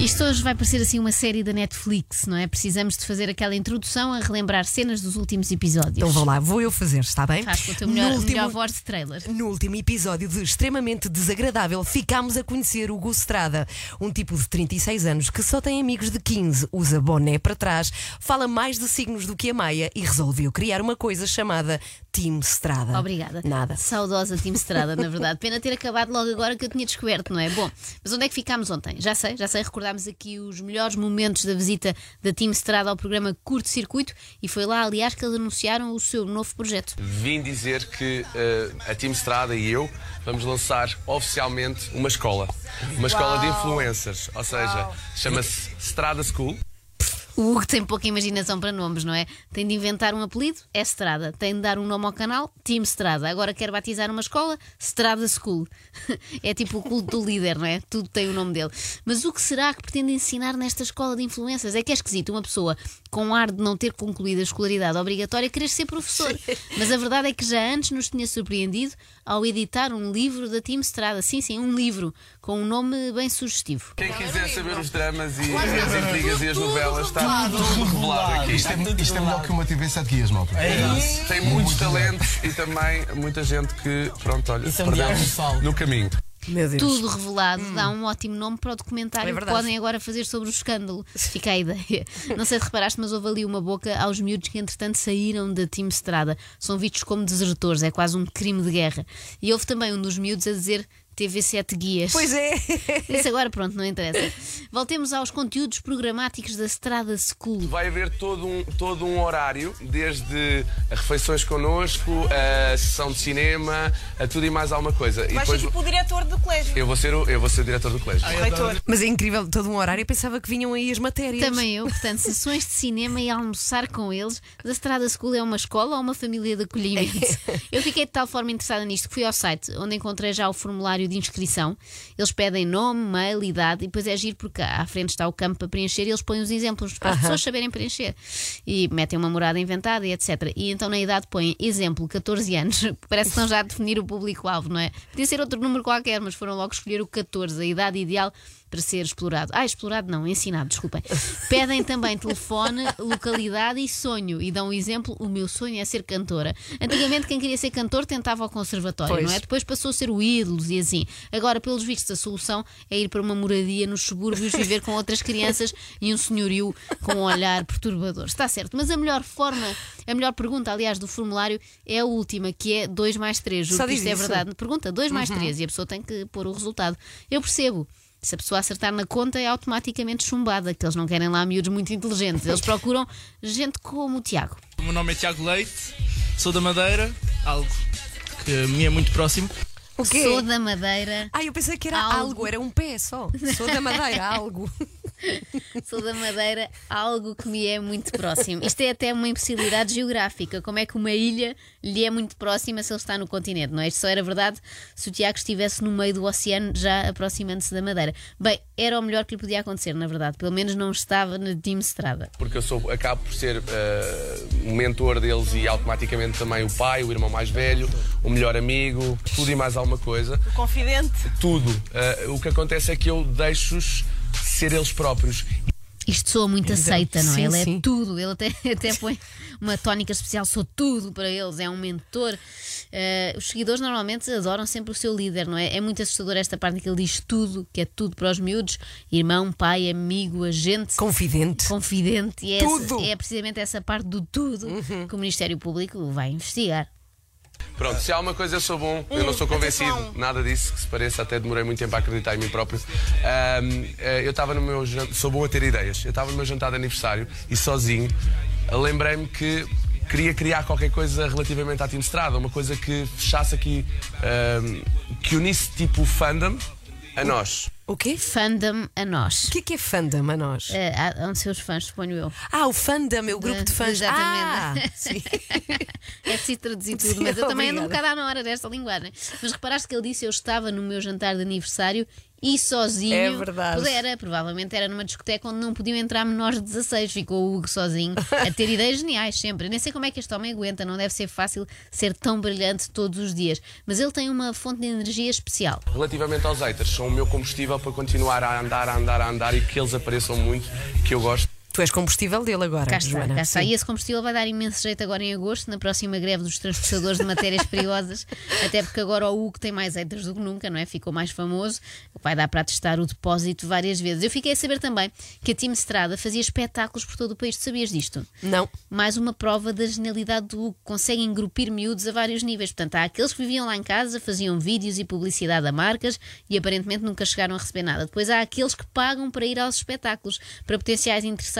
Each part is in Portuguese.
Isto hoje vai parecer assim uma série da Netflix, não é? Precisamos de fazer aquela introdução a relembrar cenas dos últimos episódios. Então vão lá, vou eu fazer, está bem? Faz com a tua melhor, no, último, melhor voz de trailer. no último episódio de Extremamente Desagradável, ficámos a conhecer o Gus Estrada, um tipo de 36 anos que só tem amigos de 15, usa boné para trás, fala mais de signos do que a Maia e resolveu criar uma coisa chamada Team Estrada. Obrigada. Nada. Saudosa Tim Estrada, na verdade. Pena ter acabado logo agora que eu tinha descoberto, não é? Bom, mas onde é que ficámos ontem? Já sei, já sei, recordámos aqui os melhores momentos da visita da Team Estrada ao programa Curto Circuito e foi lá, aliás, que eles anunciaram o seu novo projeto. Vim dizer que eh, a Team Estrada e eu vamos lançar oficialmente uma escola. Uma escola de influencers. Ou seja, chama-se Strada School. O Hugo tem pouca imaginação para nomes, não é? Tem de inventar um apelido, é Estrada. Tem de dar um nome ao canal, Team Estrada. Agora quer batizar uma escola, Estrada School. É tipo o culto do líder, não é? Tudo tem o nome dele. Mas o que será que pretende ensinar nesta escola de influências? É que é esquisito uma pessoa com ar de não ter concluído a escolaridade obrigatória querer ser professor. Mas a verdade é que já antes nos tinha surpreendido ao editar um livro da Team Estrada. Sim, sim, um livro com um nome bem sugestivo. Quem quiser saber os dramas e as intrigas e as novelas, está tudo revelado aqui. Isto é, isto é melhor que uma TV 7 guias, malta. Tem muitos talentos e também muita gente que, pronto, olha, se perdeu no caminho. Tudo revelado dá um ótimo nome para o documentário É que podem agora fazer sobre o escândalo. Fica a ideia. Não sei se reparaste, mas houve ali uma boca aos miúdos que entretanto saíram da Team Estrada. São vistos como desertores, é quase um crime de guerra. E houve também um dos miúdos a dizer TV 7 guias. Pois é. Isso agora pronto, não interessa. Voltemos aos conteúdos programáticos da Estrada School. Vai haver todo um, todo um horário, desde refeições connosco, a sessão de cinema, a tudo e mais alguma coisa. Vais ser tipo o diretor do colégio. eu vou ser o, eu vou ser o diretor do colégio. reitor. Mas é incrível, todo um horário. Eu pensava que vinham aí as matérias. Também eu, portanto, sessões de cinema e almoçar com eles. Da Estrada School é uma escola ou uma família de acolhimento? Eu fiquei de tal forma interessada nisto que fui ao site, onde encontrei já o formulário de inscrição. Eles pedem nome, mail, idade e depois é giro porque à frente está o campo para preencher e eles põem os exemplos para as pessoas saberem preencher. E metem uma morada inventada e etc. E então na idade põem exemplo, 14 anos. Parece que estão já a definir o público-alvo, não é? Podia ser outro número qualquer, mas foram logo escolher o 14, a idade ideal para ser explorado. Ah, explorado não, ensinado, desculpem. Pedem também telefone, localidade e sonho. E dão um exemplo: o meu sonho é ser cantora. Antigamente, quem queria ser cantor tentava ao conservatório, Pois. não é? Depois passou a ser o ídolos e assim. Agora, pelos vistos, a solução é ir para uma moradia nos subúrbios, viver com outras crianças e um senhorio com um olhar perturbador. Está certo, mas a melhor forma, a melhor pergunta, aliás, do formulário é a última, que é 2 mais 3. Juro Só que isto é isso? verdade. Pergunta 2 mais 3 e a pessoa tem que pôr o resultado. Eu percebo. Se a pessoa acertar na conta é automaticamente chumbada, que eles não querem lá miúdos muito inteligentes. Eles procuram gente como o Tiago. O meu nome é Tiago Leite, sou da Madeira, algo que me é muito próximo. O quê? Sou da Madeira. Ah, eu pensei que era Algo. algo, era um pé só. Sou da madeira, algo. Sou da Madeira, algo que me é muito próximo. Isto é até uma impossibilidade geográfica. Como é que uma ilha lhe é muito próxima se ele está no continente, não é? Isto só era verdade se o Tiago estivesse no meio do oceano, já aproximando-se da Madeira. Bem, era o melhor que lhe podia acontecer, na verdade. Pelo menos não estava na Team Estrada. Porque eu sou, acabo por ser o mentor deles e automaticamente também o pai, o irmão mais velho, o melhor amigo, tudo e mais alguma coisa. O confidente. Tudo. Eh, o que acontece é que eu deixo-os ser eles próprios. Isto soa muito aceita, não é? Sim, Ele sim. é tudo, ele até, até põe uma tónica especial, sou tudo para eles, é um mentor. Eh, os seguidores normalmente adoram sempre o seu líder, não é? É muito assustador esta parte em que ele diz tudo, que é tudo para os miúdos: irmão, pai, amigo, agente. Confidente. Confidente, e é, Tudo. essa- é precisamente essa parte do tudo que o Ministério Público vai investigar. Pronto, se há uma coisa eu sou bom, eu não sou convencido, nada disso que se pareça, até demorei muito tempo a acreditar em mim próprio. Ahm, eh, eu estava no meu jan- sou bom a ter ideias. Eu estava no meu jantar de aniversário e sozinho lembrei-me que queria criar qualquer coisa relativamente à Team Estrada, uma coisa que fechasse aqui, ahm, que unisse tipo o fandom a nós. O quê? Fandom a nós. O que é que é fandom a nós? Eh, há- há de ser os fãs, suponho eu. Ah, o fandom, é o grupo de fãs. Ah, Exatamente. sim. É preciso traduzir tudo, Sim, mas eu também ando um obrigada. bocado à hora desta linguagem. Mas reparaste que ele disse: Eu estava no meu jantar de aniversário e sozinho. É verdade. Pois era, provavelmente era numa discoteca onde não podiam entrar menores de 16. Ficou o Hugo sozinho a ter ideias geniais sempre. Nem sei como é que este homem aguenta, não deve ser fácil ser tão brilhante todos os dias. Mas ele tem uma fonte de energia especial. Relativamente aos haters, são o meu combustível para continuar a andar, a andar, a andar e que eles apareçam muito, que eu gosto. Tu és combustível dele agora, Cá está, Joana. cá está. E esse combustível vai dar imenso jeito agora em agosto, na próxima greve dos transportadores de matérias perigosas, até porque agora o Hugo tem mais haters do que nunca, não é? Ficou mais famoso, vai dar para testar o depósito várias vezes. Eu fiquei a saber também que a Team Strada fazia espetáculos por todo o país. Tu sabias disto? Não. mais uma prova da genialidade do Hugo. Consegue engrupir miúdos a vários níveis. Portanto, há aqueles que viviam lá em casa, faziam vídeos e publicidade a marcas e aparentemente nunca chegaram a receber nada. Depois há aqueles que pagam para ir aos espetáculos. Para potenciais interessados,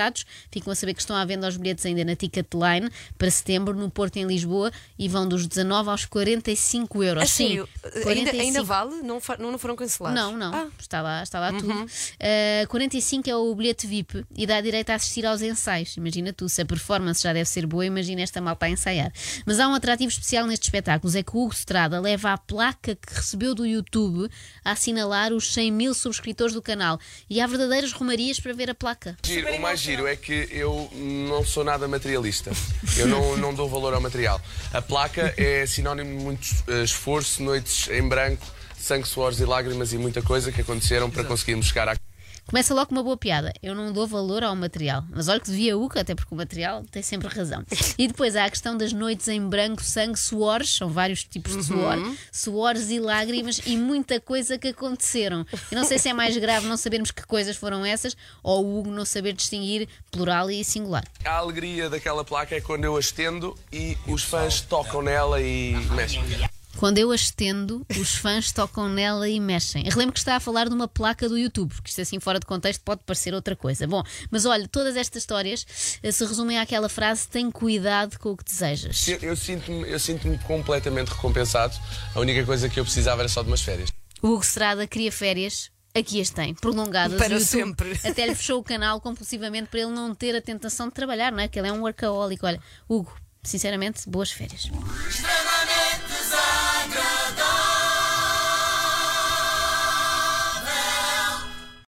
ficam a saber que estão à venda os bilhetes ainda na Ticketline para setembro, no Porto e em Lisboa, e vão dos 19 aos 45 euros. A sério? Sim, Ainda, 45. ainda vale? Não, não foram cancelados? Não, não. Ah, Está lá, está lá tudo. Uh, 45 é o bilhete VIP e dá direito a assistir aos ensaios. Imagina tu, se a performance já deve ser boa, imagina esta malta a ensaiar. Mas há um atrativo especial nestes espetáculos: é que o Hugo Strada leva a placa que recebeu do YouTube a assinalar os 100 mil subscritores do canal. E há verdadeiras romarias para ver a placa. Giro, o mais giro é que eu não sou nada materialista. Eu não, não dou valor ao material. A placa é sinónimo de muito eh, esforço, noites em branco, sangue, suores e lágrimas e muita coisa que aconteceram para conseguirmos chegar à. Começa logo com uma boa piada. Eu não dou valor ao material. Mas olha que devia o até porque o material tem sempre razão. E depois há a questão das noites em branco, sangue, suores, são vários tipos de suor, suores e lágrimas e muita coisa que aconteceram. Eu não sei se é mais grave não sabermos que coisas foram essas ou o Hugo não saber distinguir plural e singular. A alegria daquela placa é quando eu a estendo e os fãs tocam nela e mexem. Quando eu a estendo, os fãs tocam nela e mexem. Relembro que está a falar de uma placa do YouTube, porque isto assim fora de contexto pode parecer outra coisa. Bom, mas olha, todas estas histórias eh, se resumem àquela frase: tem cuidado com o que desejas. Eu, eu sinto-me eu sinto-me completamente recompensado. A única coisa que eu precisava era só de umas férias. O Hugo Strada queria férias. Aqui as tem, prolongadas. Para YouTube sempre. Até lhe fechou o canal compulsivamente para ele não ter a tentação de trabalhar, não é? Que ele é um workaholic. Olha, Hugo, sinceramente, boas férias.